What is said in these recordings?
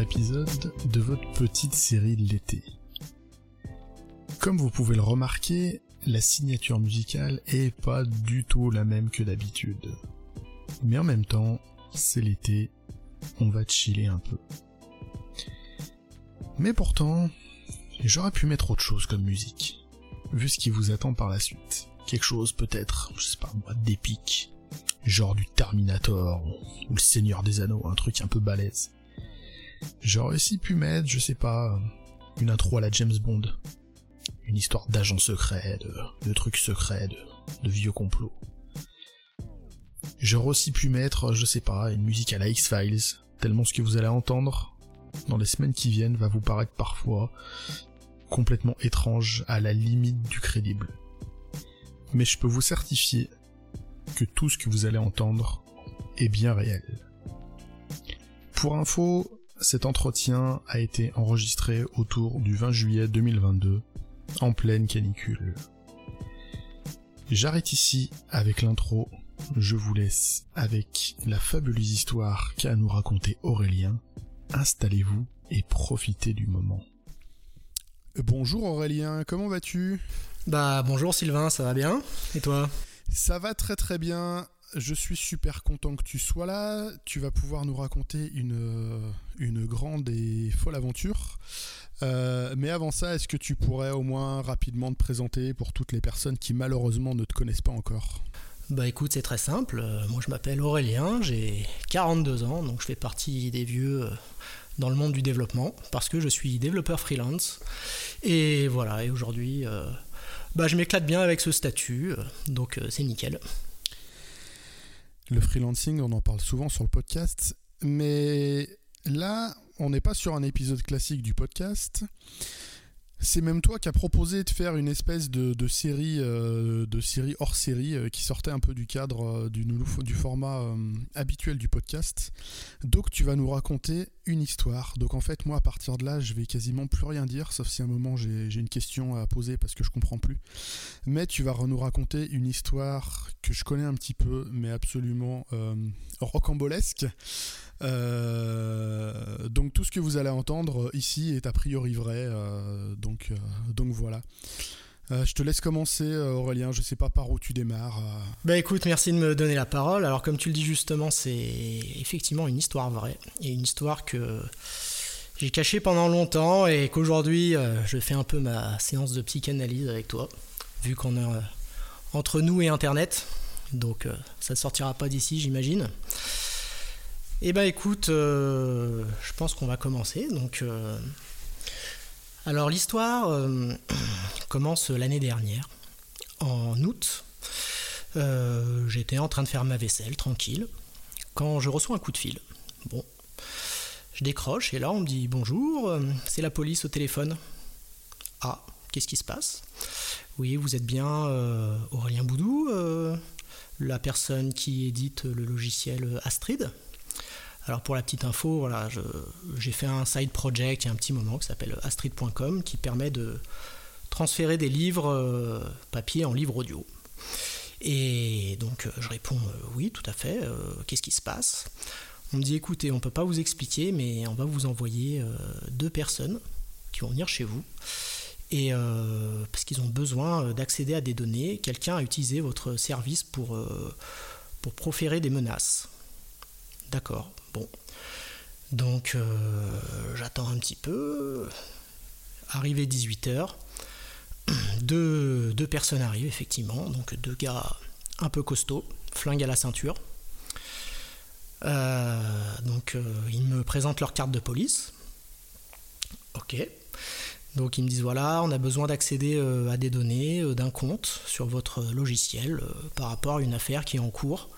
épisode de votre petite série de l'été. Comme vous pouvez le remarquer, la signature musicale est pas du tout la même que d'habitude. Mais en même temps, c'est l'été, on va chiller un peu. Mais pourtant, j'aurais pu mettre autre chose comme musique, vu ce qui vous attend par la suite. Quelque chose peut-être, je sais pas moi, d'épique, genre du Terminator ou le Seigneur des Anneaux, un truc un peu balèze. J'aurais aussi pu mettre, je sais pas, une intro à la James Bond, une histoire d'agents secrets, de, trucs secrets, de, de vieux complots. J'aurais aussi pu mettre, je sais pas, une musique à la X-Files, tellement ce que vous allez entendre dans les semaines qui viennent va vous paraître parfois complètement étrange à la limite du crédible. Mais je peux vous certifier que tout ce que vous allez entendre est bien réel. Pour info, cet entretien a été enregistré autour du 20 juillet 2022, en pleine canicule. J'arrête ici avec l'intro, je vous laisse avec la fabuleuse histoire qu'a à nous raconter Aurélien. Installez-vous et profitez du moment. Bonjour Aurélien, comment vas-tu? Bah bonjour Sylvain, ça va bien? Et toi? Ça va très très bien. Je suis super content que tu sois là. Tu vas pouvoir nous raconter une, euh, grande et folle aventure. Euh, mais avant ça, est-ce que tu pourrais au moins rapidement te présenter pour toutes les personnes qui malheureusement ne te connaissent pas encore? Bah écoute, c'est très simple. Euh, moi je m'appelle Aurélien, j'ai 42 ans, donc je fais partie des vieux dans le monde du développement parce que je suis développeur freelance. Et voilà, et aujourd'hui, bah, je m'éclate bien avec ce statut, donc c'est nickel. Le freelancing, on en parle souvent sur le podcast, mais là, on n'est pas sur un épisode classique du podcast. C'est même toi qui as proposé de faire une espèce de, série, euh, de série hors série euh, qui sortait un peu du cadre euh, du, du, format habituel du podcast. Donc tu vas nous raconter une histoire. Donc en fait moi à partir de là je vais quasiment plus rien dire sauf si à un moment j'ai une question à poser parce que je comprends plus. Mais tu vas nous raconter une histoire que je connais un petit peu mais absolument rocambolesque. Donc tout ce que vous allez entendre ici est a priori vrai. Euh, donc, euh, donc voilà. je te laisse commencer, Aurélien. Je sais pas par où tu démarres. Bah écoute, merci de me donner la parole. Alors comme tu le dis justement, c'est effectivement une histoire vraie et une histoire que j'ai cachée pendant longtemps et qu'aujourd'hui je fais un peu ma séance de psychanalyse avec toi, vu qu'on est entre nous et Internet. Donc ça ne sortira pas d'ici, j'imagine. Eh ben écoute, euh, je pense qu'on va commencer. Donc, euh, alors l'histoire euh, commence l'année dernière, en août. J'étais en train de faire ma vaisselle, tranquille, quand je reçois un coup de fil. Bon, je décroche et là on me dit bonjour, c'est la police au téléphone. Ah, qu'est-ce qui se passe? Oui, vous êtes bien Aurélien Boudou, la personne qui édite le logiciel Astrid? Alors pour la petite info, j'ai fait un side project il y a un petit moment qui s'appelle astrid.com qui permet de transférer des livres euh, papier en livre audio. Et donc euh, je réponds euh, oui, tout à fait, qu'est-ce qui se passe? On me dit écoutez, on ne peut pas vous expliquer, mais on va vous envoyer deux personnes qui vont venir chez vous. Et parce qu'ils ont besoin d'accéder à des données, quelqu'un a utilisé votre service pour proférer des menaces. D'accord. Bon. Donc euh, j'attends un petit peu. Arrivé 18h, deux, personnes arrivent effectivement, donc deux gars un peu costauds, flingue à la ceinture. Euh, donc euh, ils me présentent leur carte de police. Ok. Donc ils me disent voilà, on a besoin d'accéder à des données d'un compte sur votre logiciel par rapport à une affaire qui est en cours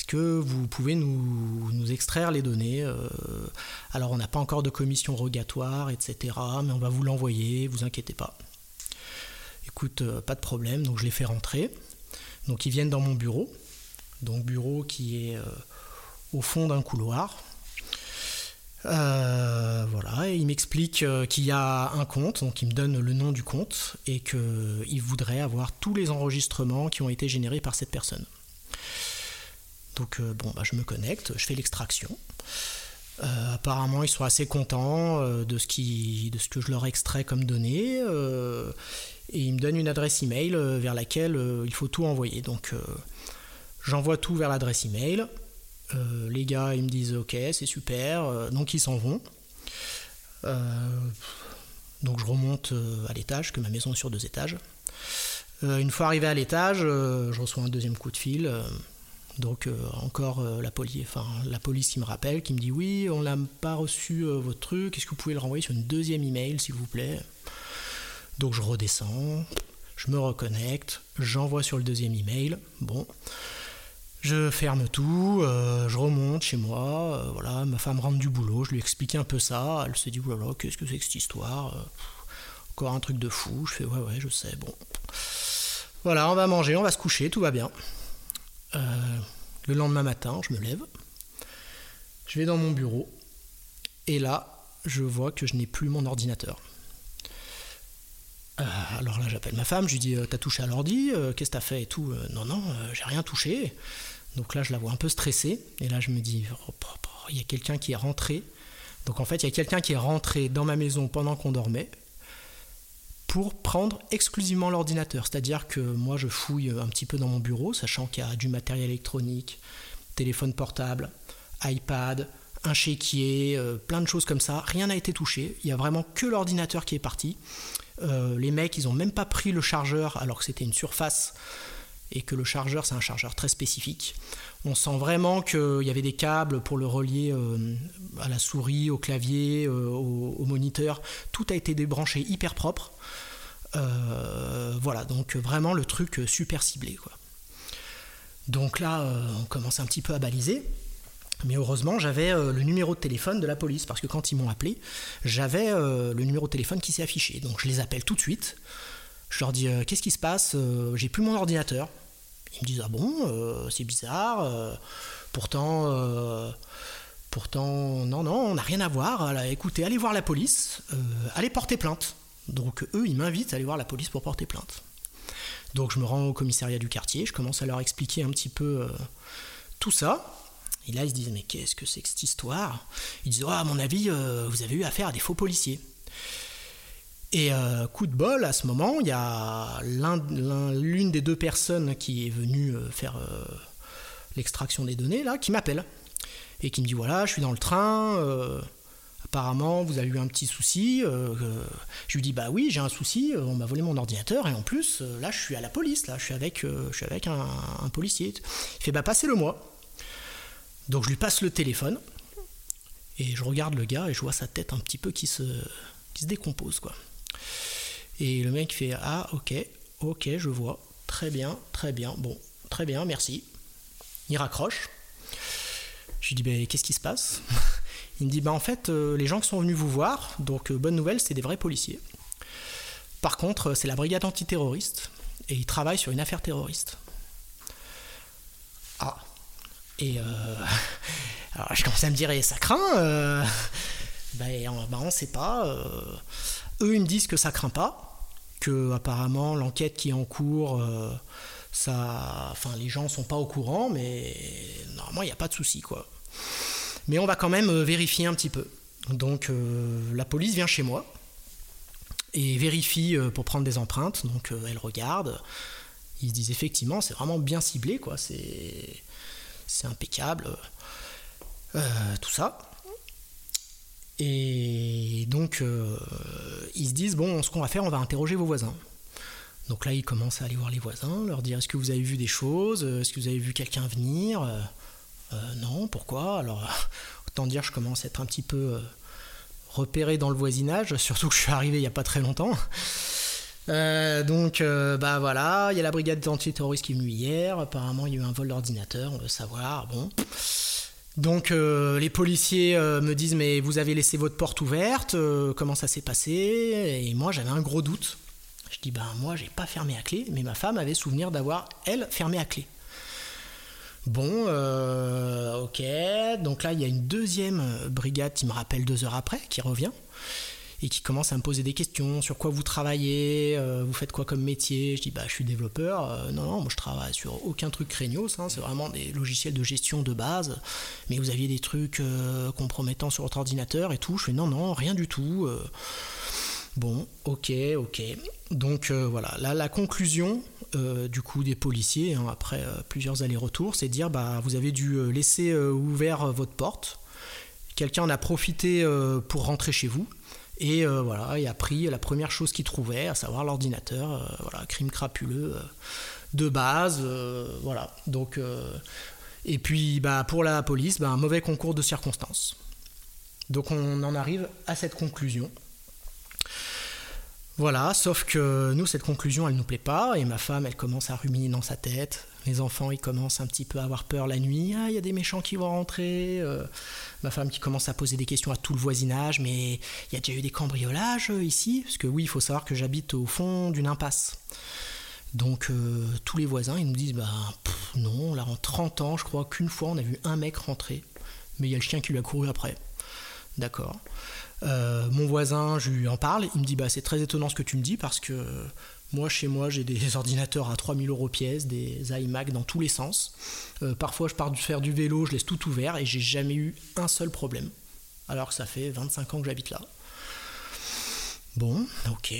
est-ce que vous pouvez nous, extraire les données euh, Alors on n'a pas encore de commission rogatoire, etc. Mais on va vous l'envoyer, vous inquiétez pas. Écoute, euh, pas de problème, donc je les fais rentrer. Donc ils viennent dans mon bureau. Donc bureau qui est euh, au fond d'un couloir. voilà, et il m'explique qu'il y a un compte, donc il me donne le nom du compte et qu'il voudrait avoir tous les enregistrements qui ont été générés par cette personne. Donc euh, bon, bah, je me connecte, je fais l'extraction. apparemment, ils sont assez contents de, ce qui, de ce que je leur extrais comme données. et ils me donnent une adresse email vers laquelle il faut tout envoyer. Donc, j'envoie tout vers l'adresse email. les gars, ils me disent OK, c'est super. donc, ils s'en vont. donc, je remonte à l'étage, que ma maison est sur deux étages. une fois arrivé à l'étage, je reçois un deuxième coup de fil donc euh, encore euh, la, police, qui me rappelle, qui me dit oui, on n'a pas reçu euh, votre truc, est-ce que vous pouvez le renvoyer sur une deuxième email s'il vous plaît? Donc je redescends, je me reconnecte, j'envoie sur le deuxième email, bon. Je ferme tout, je remonte chez moi, voilà, ma femme rentre du boulot, je lui explique un peu ça, elle se dit voilà, qu'est-ce que c'est que cette histoire Encore un truc de fou, je fais ouais ouais je sais, bon. Voilà, on va manger, on va se coucher, tout va bien. Euh, le lendemain matin, je me lève, je vais dans mon bureau, et là, je vois que je n'ai plus mon ordinateur. Euh, alors là, j'appelle ma femme, je lui dis euh, T'as touché à l'ordi Qu'est-ce que t'as fait et tout Non, non, j'ai rien touché. Donc là, je la vois un peu stressée, et là, je me dis oh, Il y a quelqu'un qui est rentré. Donc en fait, il y a quelqu'un qui est rentré dans ma maison pendant qu'on dormait, pour prendre exclusivement l'ordinateur. C'est-à-dire que moi, je fouille un petit peu dans mon bureau, sachant qu'il y a du matériel électronique, téléphone portable, iPad, un chéquier, euh, plein de choses comme ça. Rien n'a été touché. Il y a vraiment que l'ordinateur qui est parti. Euh, les mecs, ils n'ont même pas pris le chargeur alors que c'était une surface et que le chargeur, c'est un chargeur très spécifique. On sent vraiment qu'il y avait des câbles pour le relier euh, à la souris, au clavier, au, au, moniteur. Tout a été débranché hyper propre. Euh, voilà, donc vraiment le truc super ciblé. Donc là, euh, on commence un petit peu à baliser. Mais heureusement, j'avais euh, le numéro de téléphone de la police, parce que quand ils m'ont appelé, j'avais le numéro de téléphone qui s'est affiché. Donc je les appelle tout de suite. Je leur dis Qu'est-ce qui se passe J'ai plus mon ordinateur. Ils me disent Ah bon, c'est bizarre. pourtant, pourtant, non, non, on n'a rien à voir. écoutez, allez voir la police, allez porter plainte. Donc eux, ils m'invitent à aller voir la police pour porter plainte. Donc je me rends au commissariat du quartier, je commence à leur expliquer un petit peu euh, tout ça. Et là, ils se disent, mais qu'est-ce que c'est que cette histoire? Ils disent, oh, à mon avis, euh, vous avez eu affaire à des faux policiers. Et euh, coup de bol, à ce moment, il y a l'une des deux personnes qui est venue faire l'extraction des données, là, qui m'appelle. Et qui me dit, voilà, je suis dans le train, apparemment vous avez eu un petit souci. Euh, je lui dis bah oui j'ai un souci, euh, on m'a volé mon ordinateur et en plus euh, là je suis à la police, là je suis avec, un, policier. Il fait bah passez-le moi. Donc je lui passe le téléphone et je regarde le gars et je vois sa tête un petit peu qui se, qui se décompose quoi. Et le mec fait ah ok ok je vois très bien très bien bon très bien merci. Il raccroche. Je lui dis bah, qu'est-ce qui se passe? Il me dit bah en fait euh, les gens qui sont venus vous voir, donc euh, bonne nouvelle, c'est des vrais policiers. Par contre, euh, c'est la brigade antiterroriste et ils travaillent sur une affaire terroriste. Ah. Et alors je commence à me dire ça craint. ben, ben, on sait pas. Eux ils me disent que ça craint pas, que apparemment l'enquête qui est en cours ça, enfin, les gens sont pas au courant, mais normalement, il n'y a pas de souci, quoi. Mais on va quand même euh, vérifier un petit peu. Donc euh, la police vient chez moi et vérifie euh, pour prendre des empreintes. Donc elle regarde. Ils se disent effectivement, c'est vraiment bien ciblé, quoi. C'est impeccable. tout ça. Et donc, ils se disent, bon, ce qu'on va faire, on va interroger vos voisins. Donc là, ils commencent à aller voir les voisins, leur dire, est-ce que vous avez vu des choses Est-ce que vous avez vu quelqu'un venir euh, non, pourquoi? Alors, autant dire, je commence à être un petit peu euh, repéré dans le voisinage, surtout que je suis arrivé il n'y a pas très longtemps. Euh, donc, bah voilà, il y a la brigade antiterroriste qui est venue hier. Apparemment, il y a eu un vol d'ordinateur, on veut savoir. Bon. Donc, les policiers me disent Mais vous avez laissé votre porte ouverte Comment ça s'est passé? Et moi, j'avais un gros doute. Je dis Ben, moi, j'ai pas fermé à clé, mais ma femme avait souvenir d'avoir, elle, fermé à clé. Bon, euh, ok. Donc là, il y a une deuxième brigade qui me rappelle deux heures après, qui revient. Et qui commence à me poser des questions sur quoi vous travaillez, euh, vous faites quoi comme métier. Je dis bah je suis développeur. Euh, non non, moi je travaille sur aucun truc Craignos, hein, c'est vraiment des logiciels de gestion de base. Mais vous aviez des trucs euh, compromettants sur votre ordinateur et tout. Je fais non non rien du tout. Bon, ok, ok. Donc voilà, là la conclusion du coup des policiers, hein, après plusieurs allers-retours, c'est de dire bah vous avez dû laisser ouvert votre porte. Quelqu'un en a profité pour rentrer chez vous. Et euh, voilà, il a pris la première chose qu'il trouvait, à savoir l'ordinateur, euh, voilà, crime crapuleux euh, de base, voilà. Donc, et puis bah, pour la police, bah, un mauvais concours de circonstances. Donc on en arrive à cette conclusion. Voilà, sauf que nous, cette conclusion, elle nous plaît pas, et ma femme, elle commence à ruminer dans sa tête. Les enfants, ils commencent un petit peu à avoir peur la nuit. Ah, il y a des méchants qui vont rentrer. Euh, ma femme qui commence à poser des questions à tout le voisinage. Mais il y a déjà eu des cambriolages euh, ici? Parce que oui, il faut savoir que j'habite au fond d'une impasse. Donc euh, tous les voisins, ils nous disent bah non, là en 30 ans, je crois qu'une fois on a vu un mec rentrer, mais il y a le chien qui lui a couru après. D'accord. mon voisin, je lui en parle, il me dit bah c'est très étonnant ce que tu me dis parce que moi, chez moi, j'ai des ordinateurs à 3000 euros pièce, des iMac dans tous les sens. Euh, parfois, je pars faire du vélo, je laisse tout ouvert et j'ai jamais eu un seul problème. Alors que ça fait 25 ans que j'habite là. Bon, ok.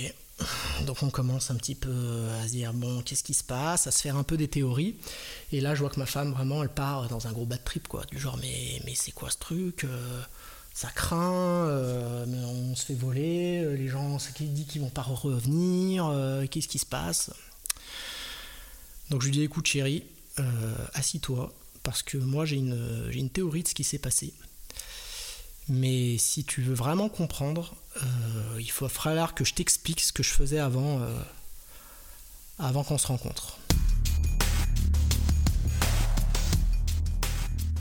Donc on commence un petit peu à se dire bon qu'est-ce qui se passe, à se faire un peu des théories. Et là je vois que ma femme vraiment elle part dans un gros bad trip quoi, du genre mais, mais c'est quoi ce truc? Euh, ça craint, euh, on se fait voler, euh, les gens, qui dit qu'ils vont pas revenir, euh, qu'est-ce qui se passe? Donc je lui dis écoute chérie, assis-toi, parce que moi j'ai une, une théorie de ce qui s'est passé. Mais si tu veux vraiment comprendre, il faut falloir que je t'explique ce que je faisais avant, avant qu'on se rencontre.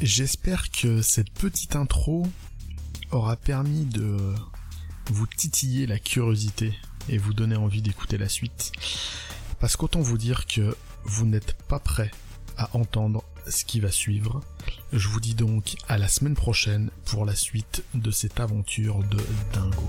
J'espère que cette petite intro aura permis de vous titiller la curiosité et vous donner envie d'écouter la suite. Parce qu'autant vous dire que vous n'êtes pas prêt à entendre ce qui va suivre. Je vous dis donc à la semaine prochaine pour la suite de cette aventure de dingo.